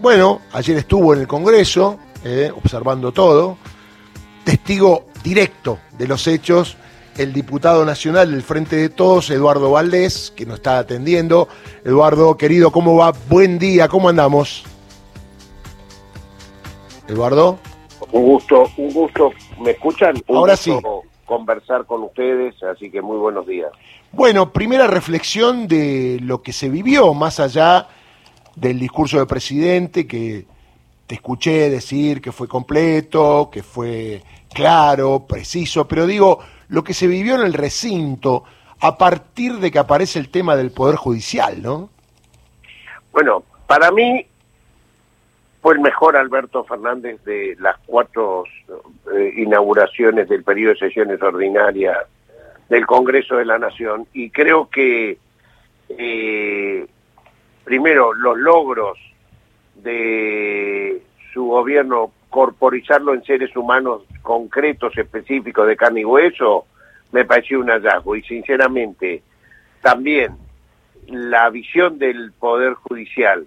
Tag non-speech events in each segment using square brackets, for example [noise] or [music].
Bueno, ayer estuvo en el Congreso, eh, observando todo, testigo directo de los hechos, el diputado nacional del Frente de Todos, Eduardo Valdés, que nos está atendiendo. Eduardo, querido, ¿cómo va? Buen día, ¿cómo andamos? Eduardo. Un gusto, un gusto. ¿Me escuchan? Un Ahora gusto conversar con ustedes, así que muy buenos días. Bueno, primera reflexión de lo que se vivió, más allá del discurso del presidente, que te escuché decir que fue completo, que fue claro, preciso, pero digo, lo que se vivió en el recinto a partir de que aparece el tema del Poder Judicial, ¿no? Bueno, para mí fue el mejor Alberto Fernández de las cuatro eh, inauguraciones del periodo de sesiones ordinarias del Congreso de la Nación y creo que eh, primero los logros de su gobierno corporizarlo en seres humanos concretos, específicos de carne y hueso, me pareció un hallazgo. Y sinceramente también la visión del Poder Judicial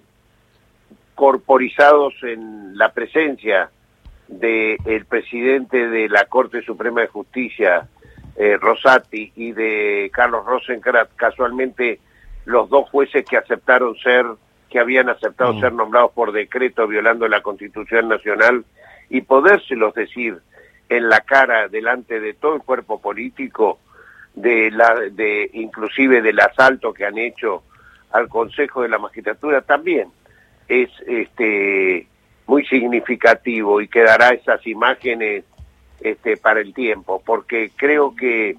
corporizados en la presencia del presidente de la Corte Suprema de Justicia, eh, Rosati, y de Carlos Rosenkrantz, casualmente los dos jueces que aceptaron ser, que habían aceptado mm. ser nombrados por decreto violando la Constitución Nacional, y podérselos decir en la cara delante de todo el cuerpo político de la de inclusive del asalto que han hecho al Consejo de la Magistratura también es este muy significativo y quedará esas imágenes este para el tiempo porque creo que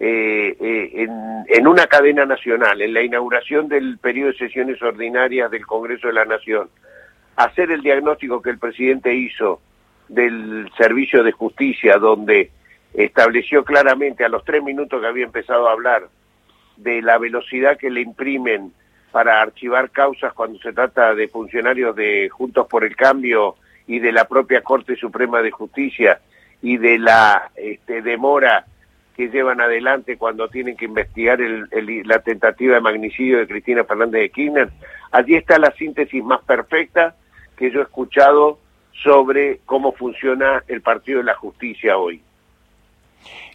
eh, eh, en, en, una cadena nacional, en la inauguración del periodo de sesiones ordinarias del Congreso de la Nación, hacer el diagnóstico que el presidente hizo del Servicio de Justicia, donde estableció claramente a los tres minutos que había empezado a hablar de la velocidad que le imprimen para archivar causas cuando se trata de funcionarios de Juntos por el Cambio y de la propia Corte Suprema de Justicia y de la este, demora que llevan adelante cuando tienen que investigar el, la tentativa de magnicidio de Cristina Fernández de Kirchner. Allí está la síntesis más perfecta que yo he escuchado sobre cómo funciona el Partido de la Justicia hoy.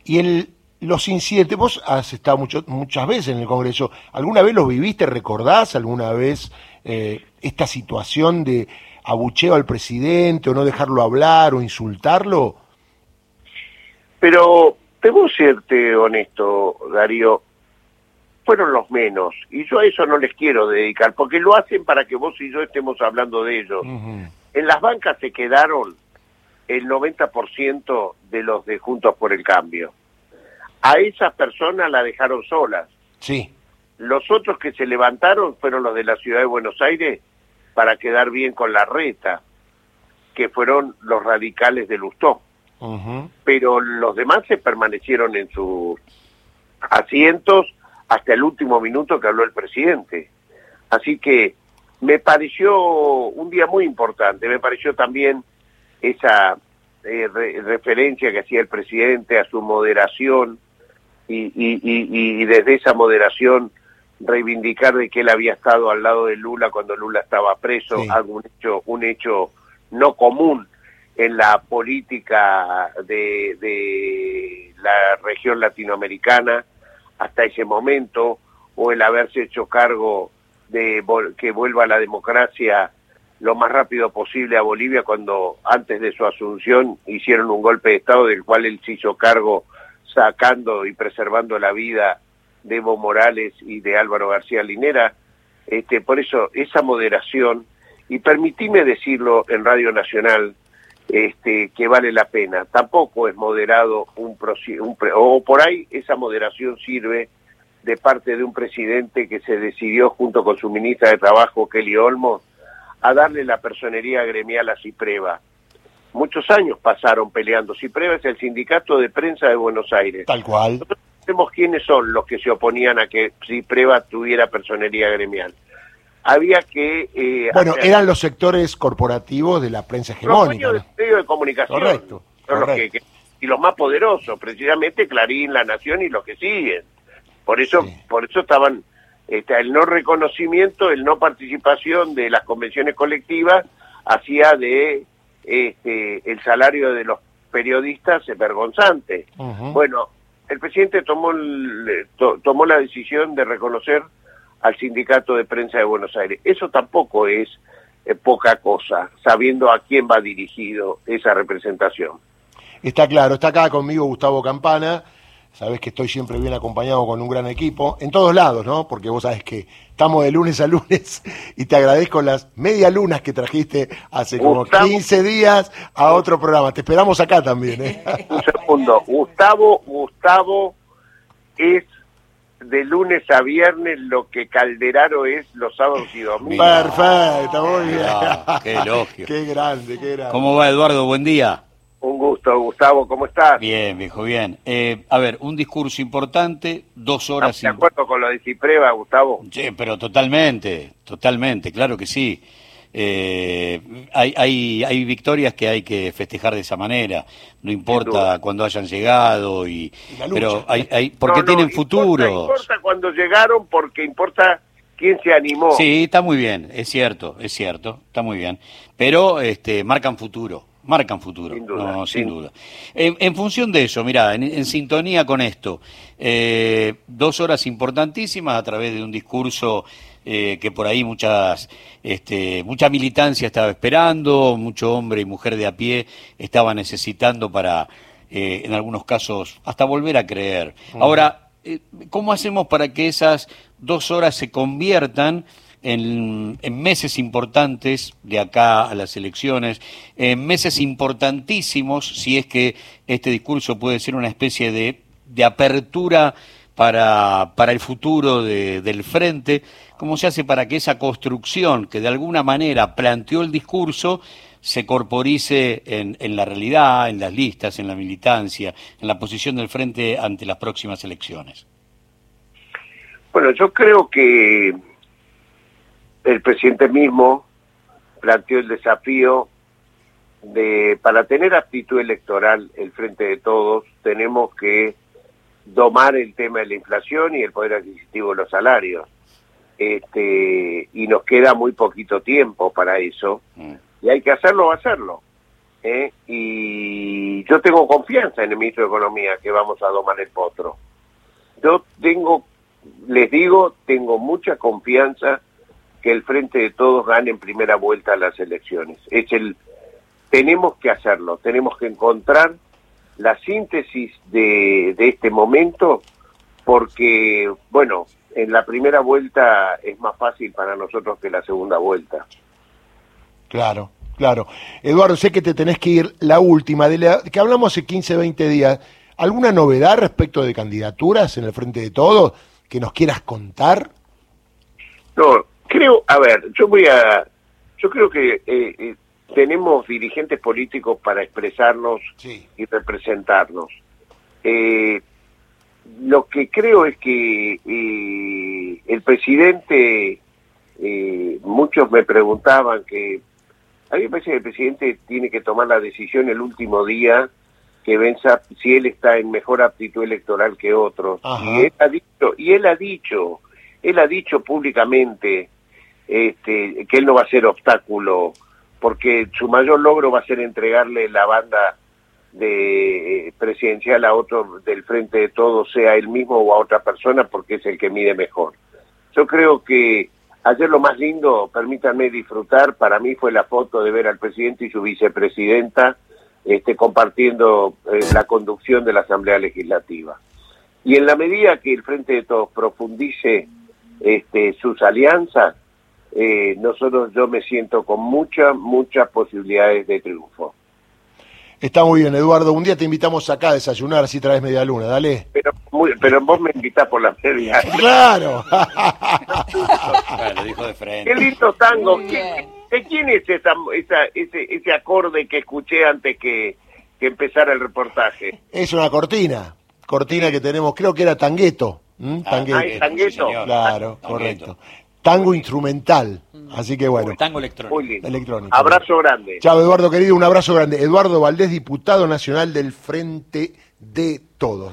Y el, los incidentes, vos has estado mucho, muchas veces en el Congreso, ¿alguna vez los viviste, recordás alguna vez eh, esta situación de abucheo al presidente o no dejarlo hablar o insultarlo? Pero debo serte honesto, Darío, fueron los menos, y yo a eso no les quiero dedicar, porque lo hacen para que vos y yo estemos hablando de ellos. En las bancas se quedaron el 90% de los de Juntos por el Cambio a esas personas la dejaron solas. Sí. Los otros que se levantaron fueron los de la ciudad de Buenos Aires para quedar bien con la reta, que fueron los radicales de Lustó. Pero los demás se permanecieron en sus asientos hasta el último minuto que habló el presidente. Así que me pareció un día muy importante, me pareció también esa eh, referencia que hacía el presidente a su moderación, y, y, y, desde esa moderación reivindicar de que él había estado al lado de Lula cuando Lula estaba preso, algún hecho, un hecho no común en la política de, de la región latinoamericana hasta ese momento, o el haberse hecho cargo de que vuelva la democracia lo más rápido posible a Bolivia cuando antes de su asunción hicieron un golpe de Estado del cual él se hizo cargo sacando y preservando la vida de Evo Morales y de Álvaro García Linera. Este, por eso, esa moderación, y permitime decirlo en Radio Nacional, este, que vale la pena. Tampoco es moderado un, un o por ahí esa moderación sirve de parte de un presidente que se decidió junto con su ministra de Trabajo, Kelly Olmos, a darle la personería gremial a Cipreva muchos años pasaron peleando. Cipreva es el sindicato de prensa de Buenos Aires. Tal cual. Nosotros sabemos quiénes son los que se oponían a que Cipreva tuviera personería gremial. Había que... Eh, bueno, eran los sectores corporativos de la prensa hegemónica. Los medios de comunicación. Correcto. y los más poderosos, precisamente Clarín, La Nación y los que siguen. Por eso, por eso estaban este, el no reconocimiento, el no participación de las convenciones colectivas hacía de este, el salario de los periodistas vergonzante. Bueno, el presidente tomó, tomó la decisión de reconocer al sindicato de prensa de Buenos Aires. Eso tampoco es eh, poca cosa, sabiendo a quién va dirigido esa representación. Está claro, está acá conmigo Gustavo Campana, sabes que estoy siempre bien acompañado con un gran equipo, en todos lados, ¿no? Porque vos sabes que estamos de lunes a lunes [laughs] y te agradezco las media lunas que trajiste hace como 15 días a otro programa. Te esperamos acá también, ¿eh? Un segundo, Gustavo, Gustavo es de lunes a viernes lo que Calderaro es los sábados y domingos. Perfecto, muy bien. qué elogio. [laughs] qué grande, qué grande. ¿Cómo va Eduardo? Buen día. Un gusto, Gustavo, ¿cómo estás? Bien, viejo, bien. Eh, a ver, un discurso importante, dos horas... ¿De acuerdo con lo de Cipreva, Gustavo? Sí, pero totalmente, totalmente, claro que sí. Eh, hay, hay, hay victorias que hay que festejar de esa manera, no importa cuando hayan llegado, y, pero hay, hay porque tienen futuro. No importa cuando llegaron porque importa quién se animó. Sí, está muy bien, es cierto, es cierto, está muy bien, pero este, marcan futuro marcan futuro, sin duda. No, sin duda. En, función de eso, mira, en, sintonía con esto, eh, dos horas importantísimas a través de un discurso eh, que por ahí muchas, este, mucha militancia estaba esperando, mucho hombre y mujer de a pie estaba necesitando para, eh, en algunos casos, hasta volver a creer. Ahora, ¿cómo hacemos para que esas dos horas se conviertan en, meses importantes de acá a las elecciones, en meses importantísimos, si es que este discurso puede ser una especie de, de apertura para, para el futuro del frente, ¿cómo se hace para que esa construcción que de alguna manera planteó el discurso se corporice en, en la realidad, en las listas, en la militancia, en la posición del frente ante las próximas elecciones? Bueno, yo creo que el presidente mismo planteó el desafío de, para tener aptitud electoral el Frente de Todos, tenemos que domar el tema de la inflación y el poder adquisitivo de los salarios. Este, y nos queda muy poquito tiempo para eso, mm. y hay que hacerlo o hacerlo. ¿eh? Y yo tengo confianza en el ministro de Economía que vamos a domar el potro. Yo tengo, les digo, tengo mucha confianza que el Frente de Todos gane en primera vuelta las elecciones. Es el, tenemos que hacerlo, tenemos que encontrar la síntesis de, de este momento porque, bueno, en la primera vuelta es más fácil para nosotros que la segunda vuelta. Claro, claro. Eduardo, sé que te tenés que ir la última, de la, que hablamos hace 15, 20 días. ¿Alguna novedad respecto de candidaturas en el Frente de Todos que nos quieras contar? No, Creo, a ver, yo voy a, yo creo que eh, eh, tenemos dirigentes políticos para expresarnos y representarnos. Eh, lo que creo es que el presidente, muchos me preguntaban que a mí me parece que el presidente tiene que tomar la decisión el último día que venza si él está en mejor aptitud electoral que otros. Y él ha dicho, y él ha dicho, él ha dicho públicamente este, que él no va a ser obstáculo, porque su mayor logro va a ser entregarle la banda eh, presidencial a otro del frente de todos, sea él mismo o a otra persona, porque es el que mide mejor. Yo creo que ayer lo más lindo, permítanme disfrutar, para mí fue la foto de ver al presidente y su vicepresidenta este, compartiendo eh, la conducción de la Asamblea Legislativa. Y en la medida que el Frente de Todos profundice este, sus alianzas, eh, nosotros yo me siento con muchas, muchas posibilidades de triunfo. Está muy bien, Eduardo. Un día te invitamos acá a desayunar si traes media luna, dale. Pero, pero vos me invitás por la feria. [laughs] ¡Claro! dijo de frente. ¡Qué lindo tango! ¿De quién es esa, ese, ese acorde que escuché antes que, que empezara el reportaje? Es una cortina. Cortina que tenemos, creo que era Tangueto. Ah, tangueto. tangueto. Claro, correcto tango instrumental. Así que bueno. Tango electrónico. electrónico. Abrazo grande. Chao, Eduardo, querido, un abrazo grande. Eduardo Valdés, diputado nacional del Frente de Todos.